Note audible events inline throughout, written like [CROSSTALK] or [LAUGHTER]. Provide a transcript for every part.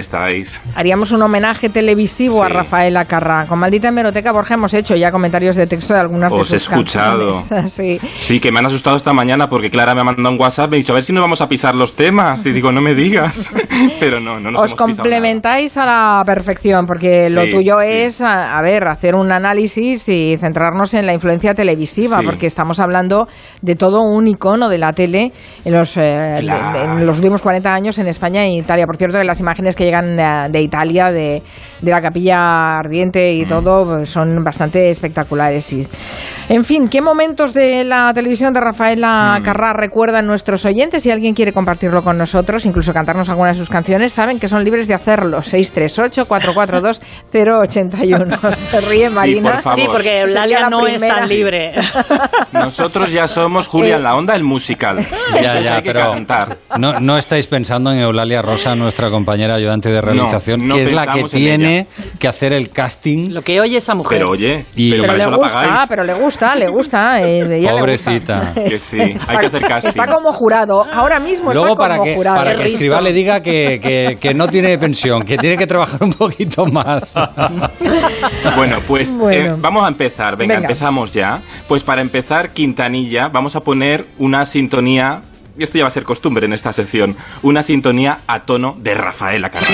estáis? Haríamos un homenaje televisivo a Rafael Acarra. Con Maldita Hemeroteca, Borja, hemos hecho ya comentarios de texto de algunas Os de he escuchado. [LAUGHS] sí. sí, que me han asustado esta mañana porque Clara me ha mandado un WhatsApp me ha dicho, a ver si nos vamos a pisar los temas. Y digo, no me digas. [LAUGHS] Pero no, no nos Os hemos complementáis a la perfección, porque lo tuyo es, a, a ver, hacer un análisis y centrarnos en la influencia televisiva, porque estamos hablando de todo un icono de la tele en los, eh, en los últimos 40 años en España e Italia. Por cierto, que las imágenes que llegan de, de Italia, de, de la capilla ardiente Mm. y todo, pues, son bastante espectaculares. Y, en fin, ¿qué momentos de la televisión de Rafaela Mm. Carrá recuerdan nuestros oyentes? Si alguien quiere compartirlo con nosotros, incluso cantarnos alguna de sus canciones, saben que son libres de hacerlo. 638-442-081. [LAUGHS] Se ríe Marina. por favor. Sí, porque Eulalia la no es tan libre. [LAUGHS] Nosotros ya somos Julia en la onda, el musical. [LAUGHS] Ya, ya, hay que pero cantar. no, no estáis pensando en Eulalia Rosa, nuestra compañera ayudante de realización, No, no que es la que tiene que hacer el casting. Lo que oye esa mujer. Pero oye, Y- pero, Pero para le eso la gusta, pagáis. pero le gusta, le gusta. eh, ella le Pobrecita. gusta. [LAUGHS] Que sí, hay que hacer casting. Está como jurado. Ahora mismo Luego está para como que, jurado. para que. Escribá le diga que, que- que no tiene pensión, que tiene que trabajar un poquito más. [LAUGHS] Bueno, pues Bueno. eh, vamos a empezar. Venga, Venga. empezamos ya. Pues para empezar, Quintanilla, vamos a poner una sintonía. Y esto ya va a ser costumbre en esta sección. Una sintonía a tono de Rafaela Carrà.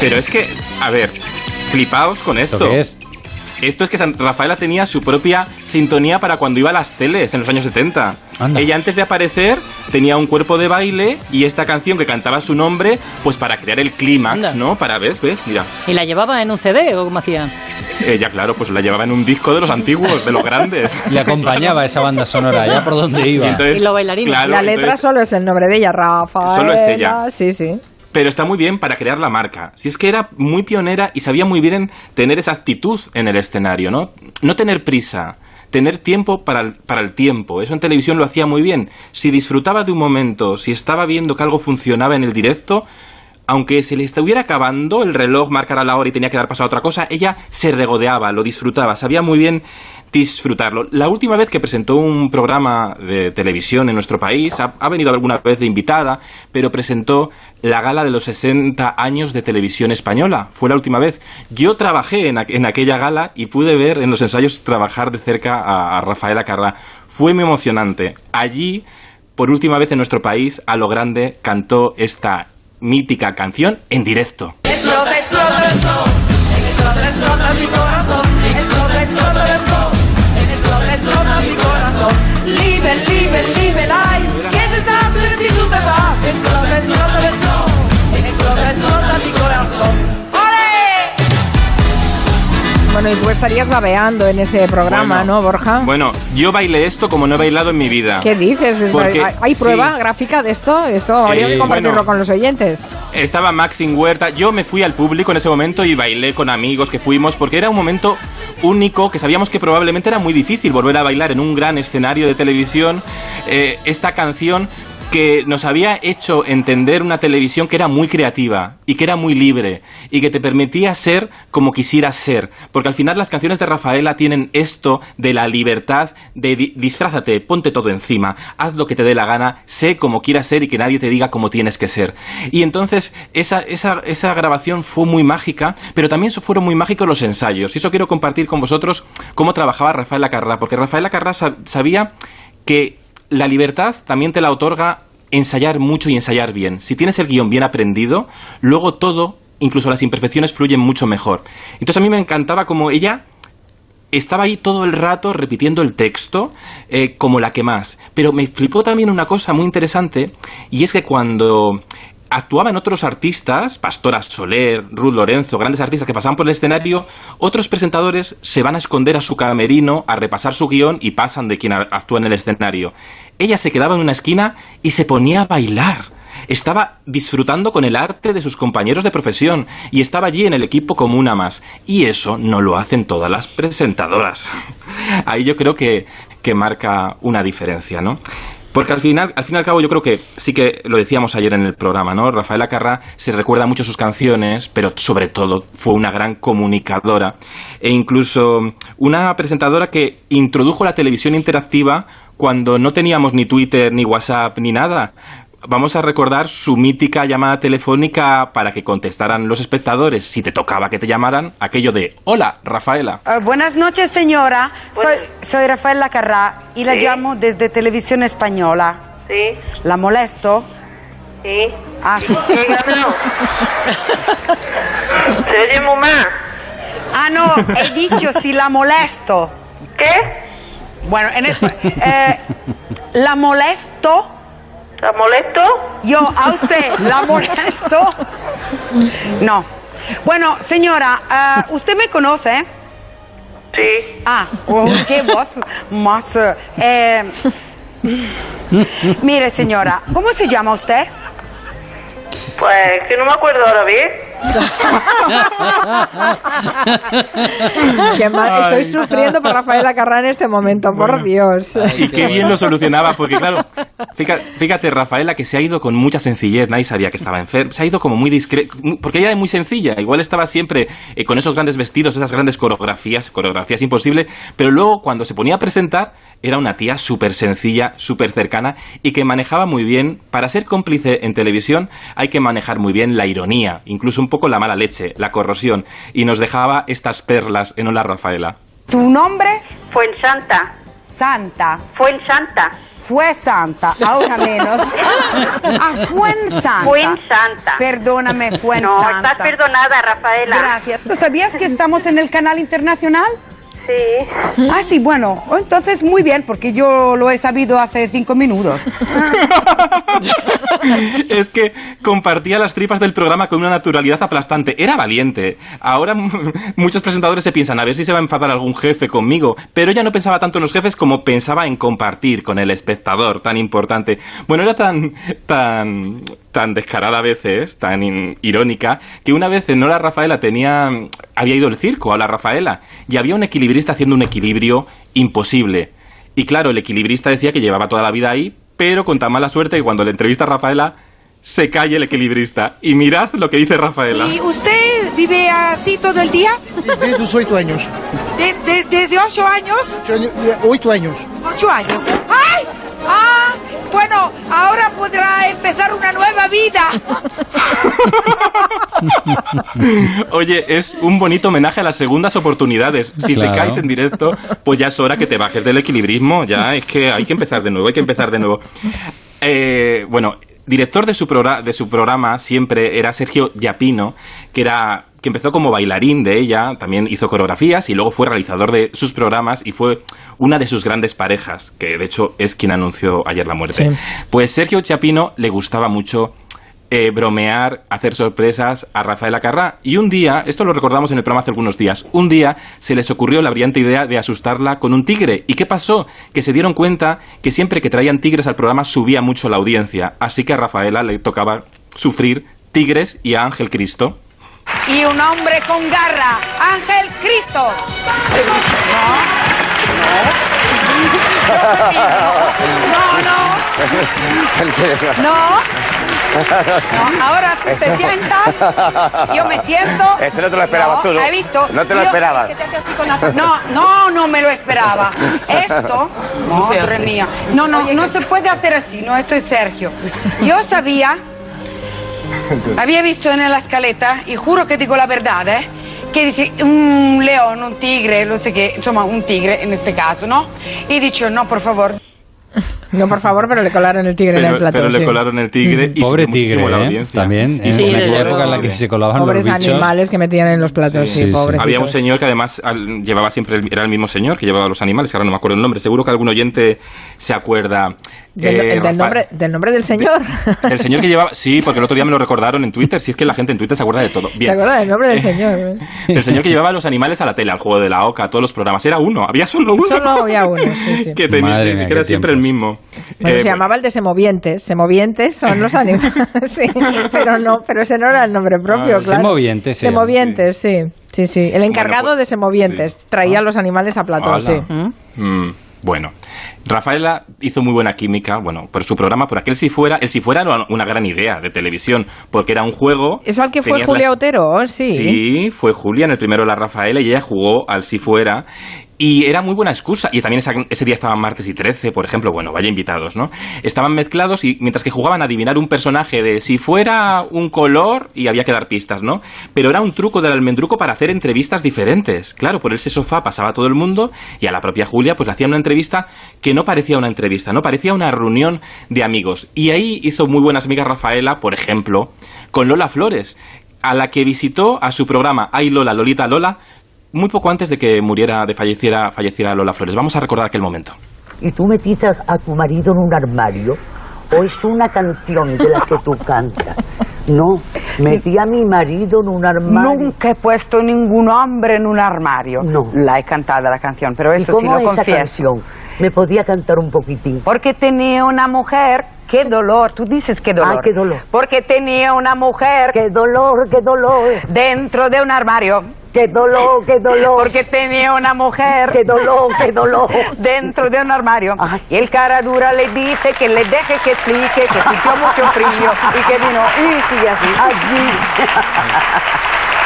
Pero es que, a ver, flipaos con esto. ¿Esto qué es? Esto es que San- Rafaela tenía su propia sintonía para cuando iba a las teles en los años 70. Anda. Ella antes de aparecer tenía un cuerpo de baile y esta canción que cantaba su nombre, pues para crear el clímax. ¿no? Para, ¿ves? ¿Ves? Mira. ¿Y la llevaba en un CD o cómo hacía? Ella, claro, pues la llevaba en un disco de los antiguos, de los [LAUGHS] grandes. Le acompañaba esa banda sonora, ya por dónde iba. Y entonces- Y los bailarines. claro, La letra entonces- solo es el nombre de ella, Rafaela. Solo es ella. Sí, sí. Pero está muy bien para crear la marca. Si es que era muy pionera y sabía muy bien tener esa actitud en el escenario, ¿no? No tener prisa, tener tiempo para el, para el tiempo. Eso en televisión lo hacía muy bien. Si disfrutaba de un momento, si estaba viendo que algo funcionaba en el directo, aunque se le estuviera acabando el reloj, marcara la hora y tenía que dar paso a otra cosa, ella se regodeaba, lo disfrutaba, sabía muy bien disfrutarlo. La última vez que presentó un programa de televisión en nuestro país, ha, venido alguna vez de invitada, pero presentó la gala de los 60 años de televisión española. Fue la última vez. Yo trabajé en, en aquella gala y pude ver en los ensayos trabajar de cerca a, a Rafaela Carrà. Fue muy emocionante. Allí, por última vez en nuestro país, a lo grande cantó esta mítica canción en directo. Te vas. Explota, explota el sol, explota, explota mi corazón. ¡Ole! Bueno, y tú estarías babeando en ese programa, Bueno, ¿no, Borja? Bueno, yo bailé esto como no he bailado en mi vida. ¿Qué dices? Porque- ¿Hay, hay prueba sí. gráfica de esto? Esto Sí, habría que compartirlo bueno. con los oyentes. Estaba Maxim Huerta. Yo me fui al público en ese momento y bailé con amigos que fuimos porque era un momento único que sabíamos que probablemente era muy difícil volver a bailar en un gran escenario de televisión eh, esta canción que nos había hecho entender una televisión que era muy creativa y que era muy libre y que te permitía ser como quisieras ser. Porque al final las canciones de Rafaela tienen esto de la libertad de di- disfrázate, ponte todo encima, haz lo que te dé la gana, sé como quieras ser y que nadie te diga cómo tienes que ser. Y entonces esa, esa, esa grabación fue muy mágica, pero también fueron muy mágicos los ensayos. Y eso quiero compartir con vosotros cómo trabajaba Rafaela Carrà, porque Rafaela Carrà sa- sabía que la libertad también te la otorga ensayar mucho y ensayar bien. Si tienes el guion bien aprendido, luego todo, incluso las imperfecciones, fluyen mucho mejor. Entonces a mí me encantaba como ella estaba ahí todo el rato repitiendo el texto eh, como la que más. Pero me flipó también una cosa muy interesante y es que cuando actuaban otros artistas, Pastora Soler, Ruth Lorenzo, grandes artistas que pasaban por el escenario, otros presentadores se van a esconder a su camerino, a repasar su guion y pasan de quien actúa en el escenario. Ella se quedaba en una esquina y se ponía a bailar. Estaba disfrutando con el arte de sus compañeros de profesión y estaba allí en el equipo como una más. Y eso no lo hacen todas las presentadoras. [LAUGHS] Ahí yo creo que, que marca una diferencia, ¿no? Porque al final, al fin y al cabo, yo creo que sí que lo decíamos ayer en el programa, ¿no? Rafaela Carrá se recuerda mucho sus canciones, pero sobre todo fue una gran comunicadora e incluso una presentadora que introdujo la televisión interactiva cuando no teníamos ni Twitter, ni WhatsApp, ni nada. Vamos a recordar su mítica llamada telefónica para que contestaran los espectadores, si te tocaba que te llamaran, aquello de Hola, Rafaela. Eh, buenas noches, señora. Soy, soy Rafaela Carrá y la Sí. llamo desde Televisión Española. Sí, ¿La molesto? sí. Ah, sí. Se oye muy mal. Ah, no, he dicho si la molesto. ¿Qué? Bueno, en espa- eh, ¿La molesto? ¿Está molesto? Yo, a usted, ¿la [LAUGHS] molesto? No. Bueno, señora, ah, ¿usted me conoce? Sí. Ah, oh, qué voz más... eh, mire, señora, ¿cómo se llama usted? Pues que no me acuerdo ahora bien. [LAUGHS] Qué mal, estoy sufriendo por Rafaela Carrá en este momento, por Dios. Y qué bien lo solucionaba, porque claro, fíjate, fíjate, Rafaela, que se ha ido con mucha sencillez, nadie sabía que estaba enferma, se ha ido como muy discreta, porque ella es muy sencilla, igual estaba siempre eh, con esos grandes vestidos, esas grandes coreografías, coreografías imposibles, pero luego cuando se ponía a presentar, era una tía súper sencilla, súper cercana y que manejaba muy bien, para ser cómplice en televisión hay que manejar muy bien la ironía, incluso un poco la mala leche, la corrosión, y nos dejaba estas perlas en Hola Rafaela. ¿Tu nombre? Fuensanta. Santa. Fuensanta. Fue Santa, ahora menos. Ah, Fuensanta. Fuensanta. Perdóname, Fuensanta. No, estás perdonada, Rafaela. Gracias. ¿Tú sabías que estamos en el canal internacional? Sí. Ah, sí, bueno, entonces muy bien, porque yo lo he sabido hace cinco minutos. [LAUGHS] es que compartía las tripas del programa con una naturalidad aplastante. Era valiente. Ahora [LAUGHS] muchos presentadores se piensan a ver si se va a enfadar algún jefe conmigo, pero ella no pensaba tanto en los jefes como pensaba en compartir con el espectador, tan importante. Bueno, era tan tan tan descarada a veces, tan in- irónica, que una vez en Hola Rafaela tenía había ido al circo a la Rafaela y había un equilibrista haciendo un equilibrio imposible. Y claro, el equilibrista decía que llevaba toda la vida ahí, pero con tan mala suerte que cuando le entrevista a Rafaela, se cae el equilibrista. Y mirad lo que dice Rafaela. ¿Y usted vive así todo el día? Desde los oito años. De- de- ¿Desde ocho años? Ocho años. Ocho años. ¡Ay! ¡Ah! Bueno, ahora podrá empezar una nueva vida. [LAUGHS] Oye, es un bonito homenaje a las segundas oportunidades. Si Claro. te caes en directo, pues ya es hora que te bajes del equilibrismo. Ya es que hay que empezar de nuevo, hay que empezar de nuevo. Eh, bueno, director de su, progra- de su programa siempre era Sergio Yapino, que era que empezó como bailarín de ella, también hizo coreografías y luego fue realizador de sus programas y fue una de sus grandes parejas, que de hecho es quien anunció ayer la muerte. Sí. Pues Sergio Chapino le gustaba mucho eh, bromear, hacer sorpresas a Rafaela Carrá. Y un día, esto lo recordamos en el programa hace algunos días, un día se les ocurrió la brillante idea de asustarla con un tigre. ¿Y qué pasó? Que se dieron cuenta que siempre que traían tigres al programa subía mucho la audiencia. Así que a Rafaela le tocaba sufrir tigres y a Ángel Cristo. Y un hombre con garra, Ángel Cristo. No, no. No. No. No, ahora tú te [LAUGHS] sientas, yo me siento. Este no te lo esperabas tú, ¿no? ¿Has visto? No te lo Yo- esperabas. es que te así con la- No, no, no me lo esperaba. Esto, [LAUGHS] madre mía. No, no, no se puede hacer así, no, esto es Sergio. Yo sabía, [LAUGHS] había visto en la escaleta, y juro que digo la verdad, ¿eh? Que dice un león, un tigre, no sé qué, insomma, un tigre en este caso, ¿no? Y he dicho, no, por favor, [LAUGHS] No, por favor, pero le colaron el tigre en el plato. pero le sí. colaron el tigre y Pobre subió muchísimo tigre, la ¿eh? audiencia. También, en Sí, aquella época en la que se colaban Pobres los bichos. animales que metían en los platos, sí, Sí. Había un señor que además al- llevaba siempre, el- era el mismo señor que llevaba los animales, que ahora no me acuerdo el nombre, seguro que algún oyente se acuerda. Del, Eh, el del Rafael- nombre, del nombre del señor. El señor que llevaba, sí, porque el otro día me lo recordaron en Twitter, si es que la gente en Twitter se acuerda de todo. ¿Te Bien. acuerdas del nombre del señor? eh? [LAUGHS] El señor que llevaba los animales a la tele, al juego de la oca, a todos los programas. Era uno, había solo uno. Solo había uno, sí, sí. [LAUGHS] que tenía, Madre sí, mía, que era siempre el mismo. Bueno, Eh, se llamaba el de Semovientes. Semovientes son los animales. [LAUGHS] sí, pero no, pero ese no era el nombre propio, Ah, claro. Semovientes, sí. Semovientes, sí. Sí, sí. El encargado pues, de Semovientes sí. traía los animales a plató, Hola. sí. Mm, bueno, Rafaela hizo muy buena química, bueno, por su programa, por aquel si fuera, el si fuera era una gran idea de televisión, porque era un juego. ¿Es al que fue Julia Otero? Sí. Sí, fue Julia, en el primero la Rafaela y ella jugó al si fuera. Y era muy buena excusa. Y también ese día estaban martes y 13, por ejemplo. Bueno, vaya invitados, ¿no? Estaban mezclados y mientras que jugaban a adivinar un personaje de si fuera un color y había que dar pistas, ¿no? Pero era un truco del almendruco para hacer entrevistas diferentes. Claro, por ese sofá pasaba todo el mundo y a la propia Julia pues le hacían una entrevista que no parecía una entrevista, ¿no? Parecía una reunión de amigos. Y ahí hizo muy buenas amigas Rafaela, por ejemplo, con Lola Flores, a la que visitó a su programa Ay Lola, Lolita Lola, muy poco antes de que muriera, de falleciera, falleciera Lola Flores. Vamos a recordar aquel momento. ¿Y tú metiste a tu marido en un armario? ¿O es una canción de la que tú cantas? No, metí a mi marido en un armario. Nunca he puesto ningún hombre en un armario. No. La he cantada la canción, pero ¿Y eso sí cómo lo es esa confieso. canción? ¿Me podía cantar un poquitín? Porque tenía una mujer, qué dolor, tú dices qué dolor. Ah, qué dolor. Porque tenía una mujer ¡Qué dolor, qué dolor! dentro de un armario. ¡Qué dolor, qué dolor! Porque tenía una mujer ¡Qué dolor, qué dolor! dentro de un armario. Ay. Y el cara dura le dice que le deje que explique, que sintió mucho frío y que vino y sigue así.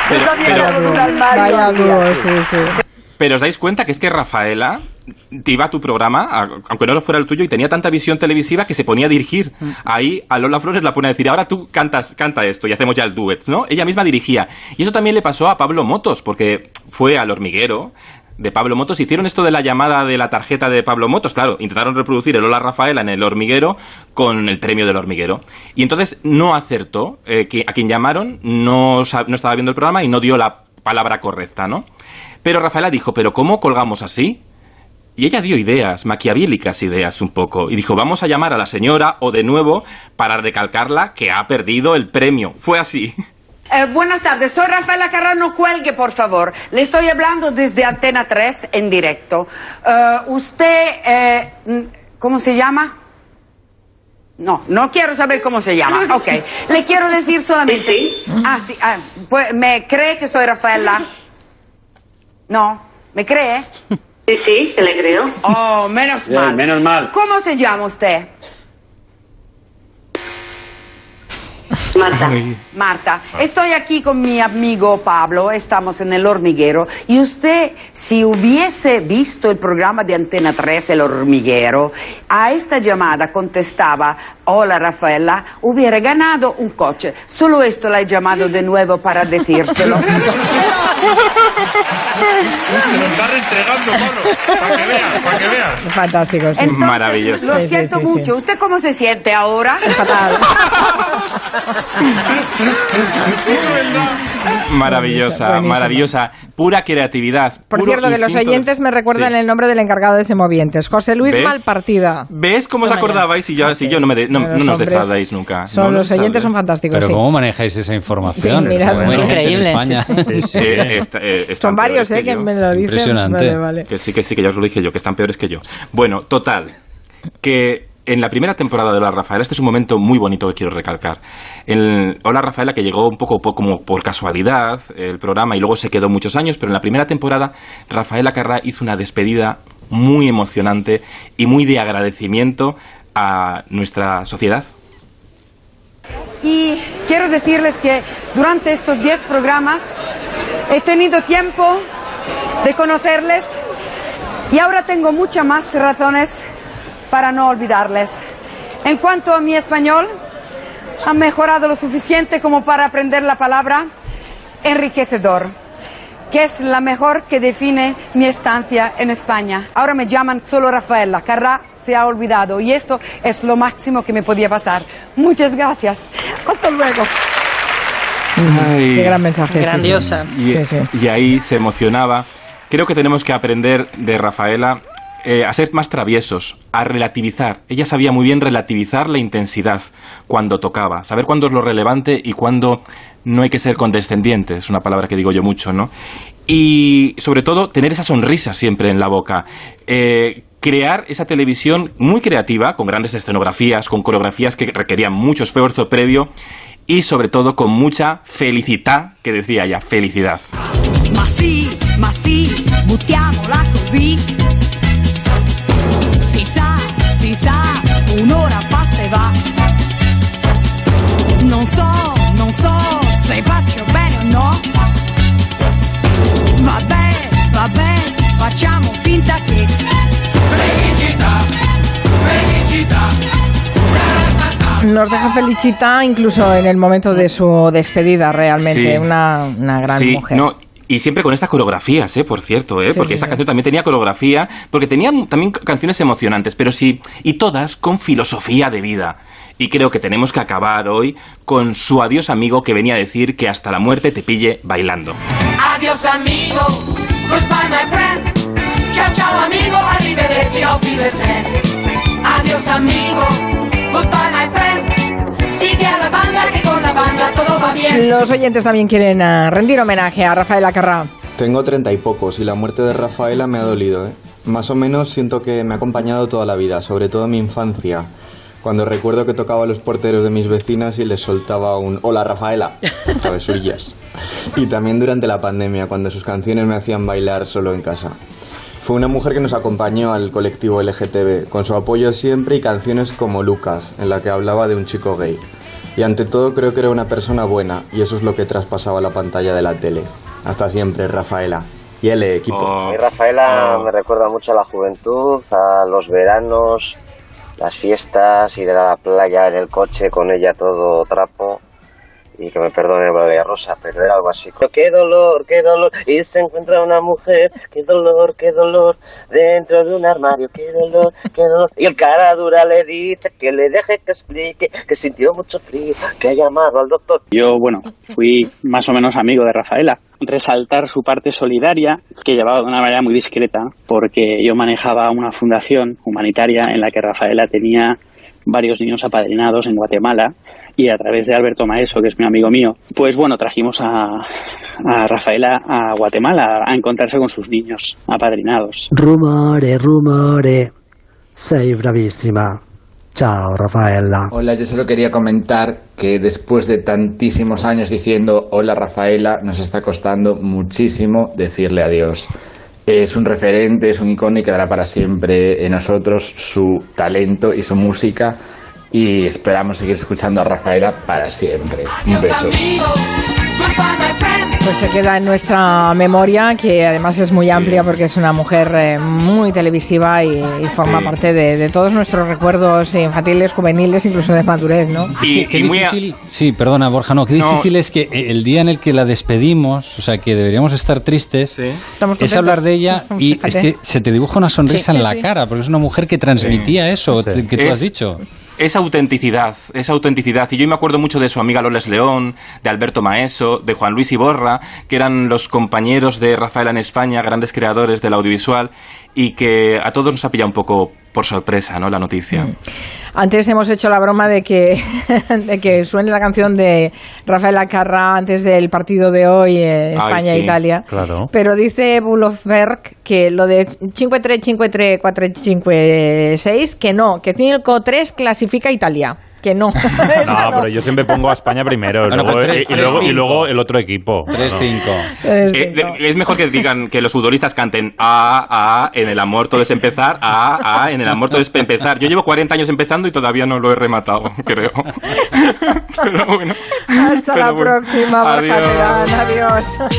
Pero, Yo pero- era un armario. Vaya sí, sí. Pero os dais cuenta que es que Rafaela te iba a tu programa, aunque no lo fuera el tuyo, y tenía tanta visión televisiva que se ponía a dirigir. Ahí a Lola Flores la pone a decir, ahora tú cantas, canta esto y hacemos ya el duet, ¿no? Ella misma dirigía. Y eso también le pasó a Pablo Motos, porque fue al hormiguero de Pablo Motos, hicieron esto de la llamada de la tarjeta de Pablo Motos, claro, intentaron reproducir el Hola Rafaela en el hormiguero con el premio del hormiguero. Y entonces no acertó, eh, que, a quien llamaron no, no estaba viendo el programa y no dio la palabra correcta, ¿no? Pero Rafaela dijo, ¿pero cómo colgamos así? Y ella dio ideas, maquiavélicas ideas un poco, y dijo, vamos a llamar a la señora o de nuevo para recalcarla que ha perdido el premio. Fue así. [LAUGHS] Eh, buenas tardes, soy Rafaela Carrano, cuelgue por favor. Le estoy hablando desde Antena 3 en directo. Eh, usted, eh, mm, ¿cómo se llama? No, no quiero saber cómo se llama. Ok, le quiero decir solamente... Sí, Ah, sí, ah, pues, ¿me cree que soy Rafaela? [LAUGHS] No, ¿me cree? Sí, sí, que le creo. Oh, menos Bien, mal. menos mal. ¿Cómo se llama usted? Marta. Marta, estoy aquí con mi amigo Pablo, estamos en el hormiguero y usted, si hubiese visto el programa de Antena 3, El hormiguero, a esta llamada contestaba, hola Rafaela, hubiera ganado un coche. Solo esto la he llamado de nuevo para decírselo. [LAUGHS] Te lo está restregando, Pablo. Para que veas, para que veas. Fantástico, sí. Entonces, Maravilloso. Lo Sí, siento sí, sí. mucho. ¿Usted cómo se siente ahora? Fatal. Maravillosa, Buenísimo. maravillosa. Pura creatividad. Por cierto, que los oyentes me recuerdan Sí. el nombre del encargado de Semovientes, José Luis ¿Ves? Malpartida. ¿Ves cómo os acordabais? Y yo, si yo no, me de- no, nos defraudáis nunca. Son, No los oyentes son fantásticos, Pero sí. ¿cómo manejáis esa información? Sí, mira, es en increíble, España. Eh, esta- eh, Son varios, ¿eh? Que me lo dicen. Impresionante. Vale, vale. Que sí, que sí, que ya os lo dije yo, que están peores que yo. Bueno, total, que en la primera temporada de Hola Rafaela, este es un momento muy bonito que quiero recalcar. El Hola Rafaela, que llegó un poco po- como por casualidad el programa y luego se quedó muchos años, pero en la primera temporada Rafaela Carrá hizo una despedida muy emocionante y muy de agradecimiento a nuestra sociedad. Y quiero decirles que durante estos 10 programas he tenido tiempo de conocerles y ahora tengo muchas más razones para no olvidarles. En cuanto a mi español, han mejorado lo suficiente como para aprender la palabra enriquecedor, que es la mejor que define mi estancia en España. Ahora me llaman solo Rafaela, Carrá se ha olvidado y esto es lo máximo que me podía pasar. Muchas gracias. Hasta luego. Ay. Qué gran mensaje. sí, sí. Grandiosa. Y, Sí, sí. y ahí se emocionaba. Creo que tenemos que aprender de Rafaela eh, a ser más traviesos, a relativizar. Ella sabía muy bien relativizar la intensidad cuando tocaba, saber cuándo es lo relevante y cuándo no hay que ser condescendiente, es una palabra que digo yo mucho, ¿no? Y sobre todo tener esa sonrisa siempre en la boca. Eh, crear esa televisión muy creativa, con grandes escenografías, con coreografías que requerían mucho esfuerzo previo y sobre todo con mucha felicidad, que decía ella, felicidad. Ma sì, ma sì, buttiamola così. Sì, si sa, un'ora passa va. Non so, non so se faccio bene o no. Vabbè, vabbè, facciamo finta che. Felicità, felicità. [LAUGHS] Nos deja Felicita incluso en el momento de su despedida, realmente. Sí. Una, una gran sí, mujer. no, y siempre con estas coreografías, ¿eh? por cierto, ¿eh? Sí, porque sí, esta sí. canción también tenía coreografía, porque tenían también canciones emocionantes, pero sí, y todas con filosofía de vida. Y creo que tenemos que acabar hoy con su adiós amigo que venía a decir que hasta la muerte te pille bailando. Adios amigo, goodbye my friend. Ciao ciao amigo, arrivederci. Adios amigo, goodbye my friend. Sigue a la banda que con la banda todo va bien. Los oyentes también quieren ah, rendir homenaje a Rafael Acarrá. Tengo treinta y pocos y la muerte de Rafaela me ha dolido, ¿eh? Más o menos siento que me ha acompañado toda la vida, sobre todo en mi infancia. Cuando recuerdo que tocaba a los porteros de mis vecinas y les soltaba un Hola Rafaela, travesurillas. [LAUGHS] Y también durante la pandemia, cuando sus canciones me hacían bailar solo en casa. Fue una mujer que nos acompañó al colectivo LGTB, con su apoyo siempre y canciones como Lucas, en la que hablaba de un chico gay. Y ante todo creo que era una persona buena, y eso es lo que traspasaba la pantalla de la tele. Hasta siempre, Rafaela. Y el equipo. Y Rafaela me recuerda mucho a la juventud, a los veranos, las fiestas, ir a la playa en el coche con ella todo trapo. Y que me perdone María Rosa, pero era algo así. ¡Qué dolor, qué dolor! Y se encuentra una mujer, ¡qué dolor, qué dolor! Dentro de un armario, ¡qué dolor, qué dolor! Y el cara dura le dice que le deje que explique, que sintió mucho frío, que ha llamado al doctor. Yo, bueno, fui más o menos amigo de Rafaela. Resaltar su parte solidaria, que llevaba de una manera muy discreta, porque yo manejaba una fundación humanitaria en la que Rafaela tenía varios niños apadrinados en Guatemala y a través de Alberto Maeso, que es mi amigo mío, pues bueno, trajimos a, a Rafaela a Guatemala a encontrarse con sus niños apadrinados. Rumore, rumore. Sei bravissima. Ciao, Raffaella. Hola, yo solo quería comentar que después de tantísimos años diciendo hola Rafaela, nos está costando muchísimo decirle adiós. Es un referente, es un icono y quedará para siempre en nosotros su talento y su música y esperamos seguir escuchando a Rafaela para siempre. Un beso. Pues se queda en nuestra memoria, que además es muy amplia porque es una mujer eh, muy televisiva y, y forma Sí. parte de, de todos nuestros recuerdos infantiles, juveniles, incluso de madurez, ¿no? Y, Qué y muy a- difícil, sí, perdona Borja, no, qué No. difícil es que el día en el que la despedimos, o sea, que deberíamos estar tristes, es hablar de ella [LAUGHS] y Fíjate. es que se te dibuja una sonrisa Sí, en la sí. cara, porque es una mujer que transmitía eso que tú Es- has dicho. Es autenticidad, es autenticidad. Y yo me acuerdo mucho de su amiga Loles León, de Alberto Maeso, de Juan Luis Iborra, que eran los compañeros de Rafaela en España, grandes creadores del audiovisual, y que a todos nos ha pillado un poco por sorpresa, ¿no? La noticia. Antes hemos hecho la broma de que, [LAUGHS] de que suene la canción de Rafael Acarra antes del partido de hoy, eh, España-Italia. sí, claro. Pero dice Bulofberg que lo de 5-3, 5-3, 4-5-6, que no, que 5-3 clasifica a Italia. Que [LAUGHS] no. No, pero yo siempre pongo a España primero Bueno, luego- pues tres- y, y luego, y luego el otro equipo. 3-5. Eh, de- es mejor que digan que los futbolistas canten A, A, en el amor todo es empezar, A, A, en el amor todo es empezar. Yo llevo 40 años empezando y todavía no lo he rematado, [LAUGHS] creo. [LAUGHS] Pero bueno. Hasta Pero la bueno. próxima, Borja Adiós. Terán. Adiós.